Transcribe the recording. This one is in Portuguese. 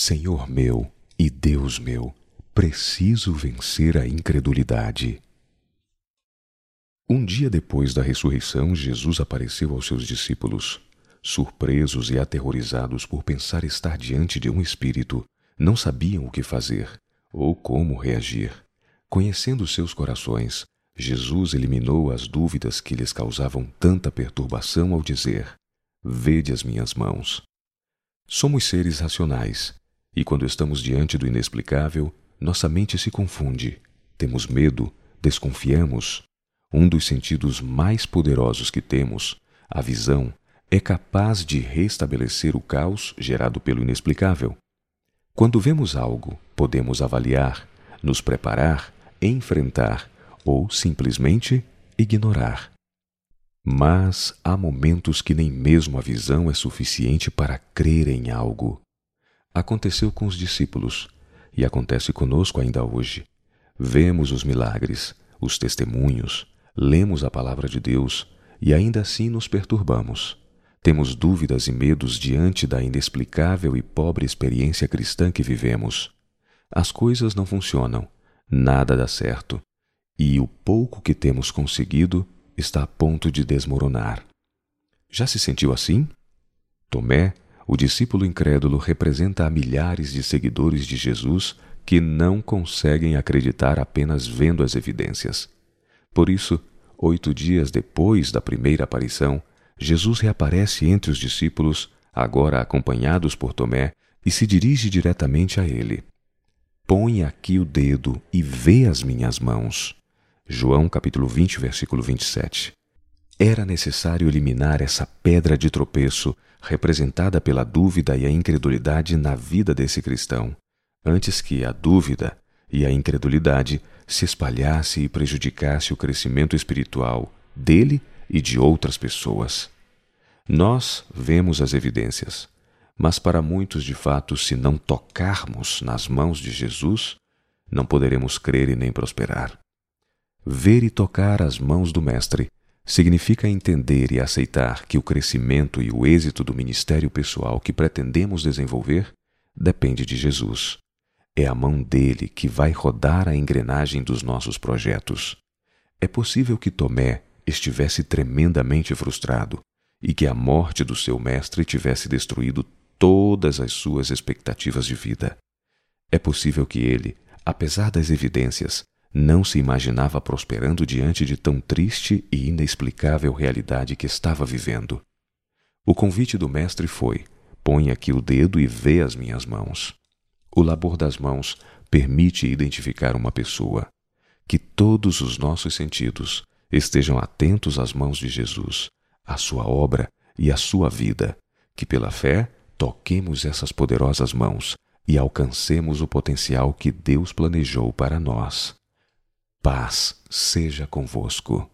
Senhor meu e Deus meu, preciso vencer a incredulidade. Um dia depois da ressurreição, Jesus apareceu aos seus discípulos. Surpresos e aterrorizados por pensar estar diante de um espírito, não sabiam o que fazer ou como reagir. Conhecendo seus corações, Jesus eliminou as dúvidas que lhes causavam tanta perturbação ao dizer: Vede as minhas mãos. Somos seres racionais, e quando estamos diante do inexplicável, nossa mente se confunde. Temos medo, desconfiamos. Um dos sentidos mais poderosos que temos, a visão, é capaz de restabelecer o caos gerado pelo inexplicável. Quando vemos algo, podemos avaliar, nos preparar, enfrentar ou simplesmente ignorar. Mas há momentos que nem mesmo a visão é suficiente para crer em algo. Aconteceu com os discípulos e acontece conosco ainda hoje. Vemos os milagres, os testemunhos, lemos a palavra de Deus e ainda assim nos perturbamos. Temos dúvidas e medos diante da inexplicável e pobre experiência cristã que vivemos. As coisas não funcionam, nada dá certo, e o pouco que temos conseguido está a ponto de desmoronar. Já se sentiu assim? Tomé, o discípulo incrédulo, representa a milhares de seguidores de Jesus que não conseguem acreditar apenas vendo as evidências. Por isso, oito dias depois da primeira aparição, Jesus reaparece entre os discípulos, agora acompanhados por Tomé, e se dirige diretamente a ele. Põe aqui o dedo e vê as minhas mãos. João capítulo 20, versículo 27. Era necessário eliminar essa pedra de tropeço representada pela dúvida e a incredulidade na vida desse cristão, antes que a dúvida e a incredulidade se espalhasse e prejudicasse o crescimento espiritual dele e de outras pessoas. Nós vemos as evidências, mas para muitos, de fato, se não tocarmos nas mãos de Jesus, não poderemos crer e nem prosperar. Ver e tocar as mãos do Mestre significa entender e aceitar que o crescimento e o êxito do ministério pessoal que pretendemos desenvolver depende de Jesus. É a mão dele que vai rodar a engrenagem dos nossos projetos. É possível que Tomé estivesse tremendamente frustrado e que a morte do seu mestre tivesse destruído todas as suas expectativas de vida. É possível que ele, apesar das evidências, não se imaginava prosperando diante de tão triste e inexplicável realidade que estava vivendo. O convite do Mestre foi: põe aqui o dedo e vê as minhas mãos. O labor das mãos permite identificar uma pessoa. Que todos os nossos sentidos estejam atentos às mãos de Jesus, à sua obra e à sua vida. Que pela fé toquemos essas poderosas mãos e alcancemos o potencial que Deus planejou para nós. Paz seja convosco.